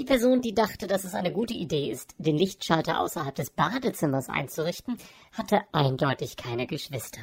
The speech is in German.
Die Person, die dachte, dass es eine gute Idee ist, den Lichtschalter außerhalb des Badezimmers einzurichten, hatte eindeutig keine Geschwister.